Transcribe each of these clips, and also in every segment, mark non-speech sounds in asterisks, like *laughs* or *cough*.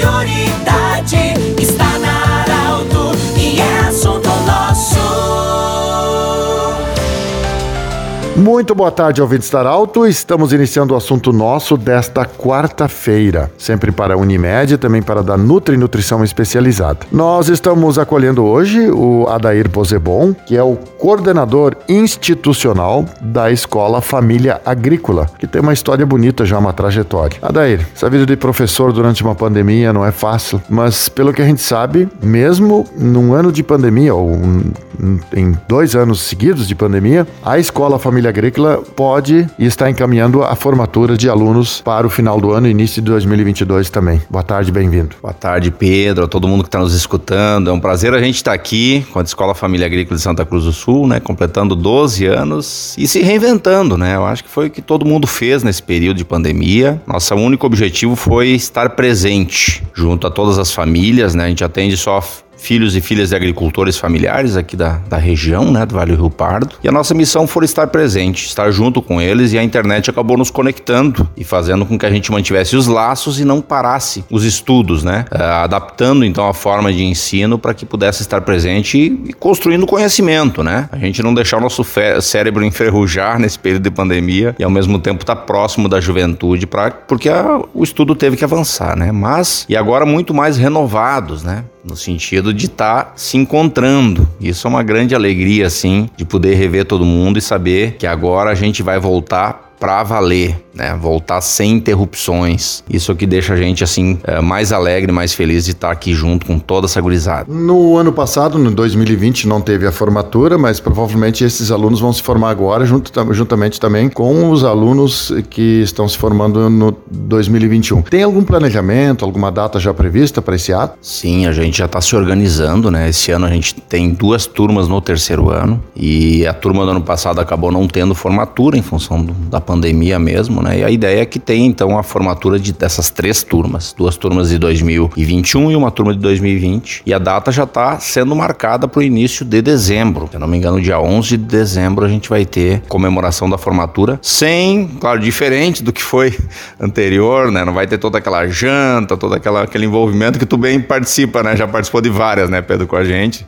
Signori. Muito boa tarde, ouvintes da Alto. Estamos iniciando o assunto nosso desta quarta-feira, sempre para a Unimed também para a da Nutri Nutrição Especializada. Nós estamos acolhendo hoje o Adair Posebon, que é o coordenador institucional da Escola Família Agrícola, que tem uma história bonita já, uma trajetória. Adair, essa vida de professor durante uma pandemia não é fácil, mas pelo que a gente sabe, mesmo num ano de pandemia ou um, em dois anos seguidos de pandemia, a Escola Família Agrícola pode e está encaminhando a formatura de alunos para o final do ano início de 2022 também. Boa tarde, bem-vindo. Boa tarde, Pedro, a todo mundo que está nos escutando. É um prazer a gente estar aqui com a Escola Família Agrícola de Santa Cruz do Sul, né, completando 12 anos e se reinventando, né? Eu acho que foi o que todo mundo fez nesse período de pandemia. Nosso único objetivo foi estar presente junto a todas as famílias, né? A gente atende só filhos e filhas de agricultores familiares aqui da, da região, né, do Vale do Rio Pardo. E a nossa missão foi estar presente, estar junto com eles e a internet acabou nos conectando e fazendo com que a gente mantivesse os laços e não parasse os estudos, né, uh, adaptando então a forma de ensino para que pudesse estar presente e, construindo conhecimento, né. A gente não deixar o nosso cérebro enferrujar nesse período de pandemia e ao mesmo tempo estar tá próximo da juventude para porque a, o estudo teve que avançar, né. Mas e agora muito mais renovados, né no sentido de estar tá se encontrando. Isso é uma grande alegria, assim, de poder rever todo mundo e saber que agora a gente vai voltar para valer, né? Voltar sem interrupções. Isso é que deixa a gente assim é, mais alegre, mais feliz de estar aqui junto com toda essa gurizada. No ano passado, no 2020, não teve a formatura, mas provavelmente esses alunos vão se formar agora, junto, juntamente também com os alunos que estão se formando no 2021. Tem algum planejamento, alguma data já prevista para esse ato? Sim, a gente já está se organizando, né? Esse ano a gente tem duas turmas no terceiro ano e a turma do ano passado acabou não tendo formatura em função da pandemia mesmo, né? E a ideia é que tenha então a formatura de, dessas três turmas, duas turmas de 2021 e uma turma de 2020. E a data já está sendo marcada para o início de dezembro. Se eu não me engano, dia 11 de dezembro a gente vai ter comemoração da formatura, sem, claro, diferente do que foi *laughs* anterior, né? Não vai ter toda aquela janta, todo aquela, aquele envolvimento que tu bem participa, né? Já participou de várias, né, Pedro, com a gente.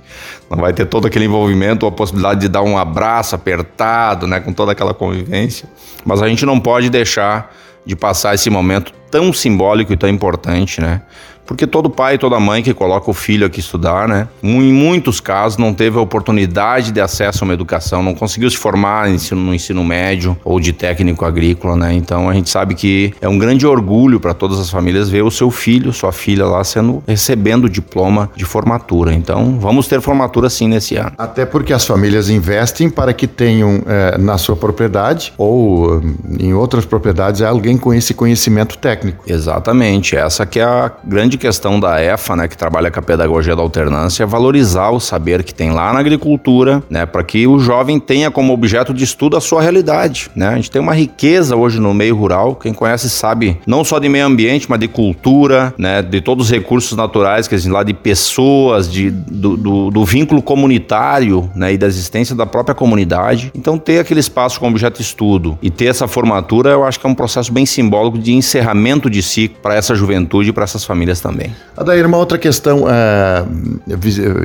Não vai ter todo aquele envolvimento, a possibilidade de dar um abraço apertado, né, com toda aquela convivência. Mas a gente não pode deixar de passar esse momento tão simbólico e tão importante, né? Porque todo pai e toda mãe que coloca o filho aqui estudar, né? Em muitos casos não teve a oportunidade de acesso a uma educação, não conseguiu se formar no ensino, no ensino médio ou de técnico agrícola, né? Então a gente sabe que é um grande orgulho para todas as famílias ver o seu filho, sua filha lá sendo recebendo o diploma de formatura. Então vamos ter formatura sim nesse ano. Até porque as famílias investem para que tenham é, na sua propriedade ou em outras propriedades alguém com esse conhecimento técnico. Exatamente, essa que é a grande questão da EFA, né, que trabalha com a pedagogia da alternância, é valorizar o saber que tem lá na agricultura, né, para que o jovem tenha como objeto de estudo a sua realidade, né? A gente tem uma riqueza hoje no meio rural, quem conhece sabe, não só de meio ambiente, mas de cultura, né, de todos os recursos naturais, que lá de pessoas, de, do, do, do vínculo comunitário, né, e da existência da própria comunidade. Então ter aquele espaço como objeto de estudo e ter essa formatura, eu acho que é um processo bem simbólico de encerramento de ciclo para essa juventude e para essas famílias também. Adair, uma outra questão, é,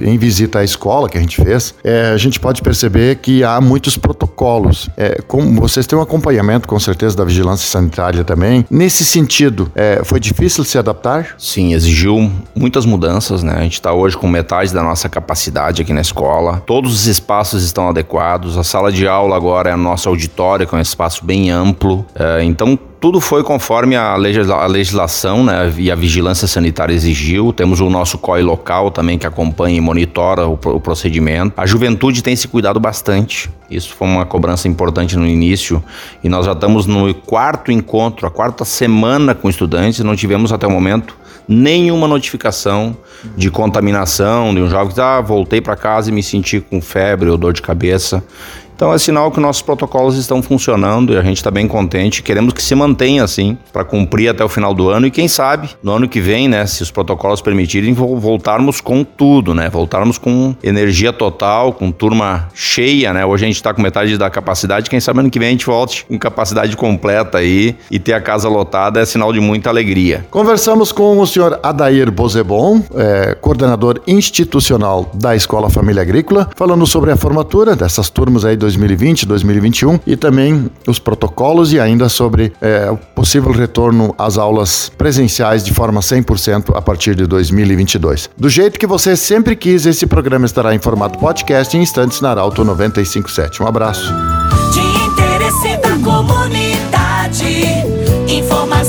em visita à escola que a gente fez, é, a gente pode perceber que há muitos protocolos. É, como vocês têm um acompanhamento, com certeza, da vigilância sanitária também. Nesse sentido, é, foi difícil se adaptar? Sim, exigiu muitas mudanças, né? A gente está hoje com metade da nossa capacidade aqui na escola. Todos os espaços estão adequados. A sala de aula agora é o nosso auditório, que é um espaço bem amplo. É, então, tudo foi conforme a, legisla a legislação né, e a vigilância sanitária exigiu. Temos o nosso COI local também que acompanha e monitora o, o, procedimento. A juventude tem se cuidado bastante. Isso foi uma cobrança importante no início e nós já estamos no quarto encontro, a quarta semana com estudantes não tivemos até o momento nenhuma notificação de contaminação de um jovem que ah, voltei para casa e me senti com febre ou dor de cabeça. Então é sinal que nossos protocolos estão funcionando e a gente está bem contente. Queremos que se mantenha assim para cumprir até o final do ano e quem sabe no ano que vem, né, se os protocolos permitirem, voltarmos com tudo, né? Voltarmos com energia total, com turma cheia, né? Hoje a gente está com metade da capacidade, quem sabe ano que vem a gente volte com capacidade completa aí e ter a casa lotada é sinal de muita alegria. Conversamos com o senhor Adair Bozebon, é, coordenador institucional da Escola Família Agrícola, falando sobre a formatura dessas turmas aí 2020, 2021 e também os protocolos e ainda sobre é, o possível retorno às aulas presenciais de forma 100% a partir de 2022. Do jeito que você sempre quis, esse programa estará em formato podcast em instantes na Arauto 957. Um abraço. De interesse da comunidade, informa